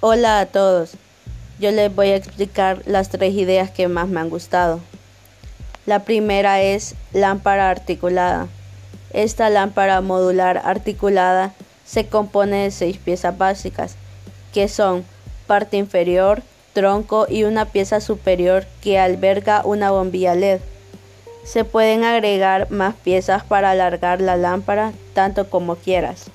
Hola a todos. Yo les voy a explicar las tres ideas que más me han gustado. La primera es lámpara articulada. Esta lámpara modular articulada se compone de seis piezas básicas, que son parte inferior, tronco y una pieza superior que alberga una bombilla LED. Se pueden agregar más piezas para alargar la lámpara tanto como quieras.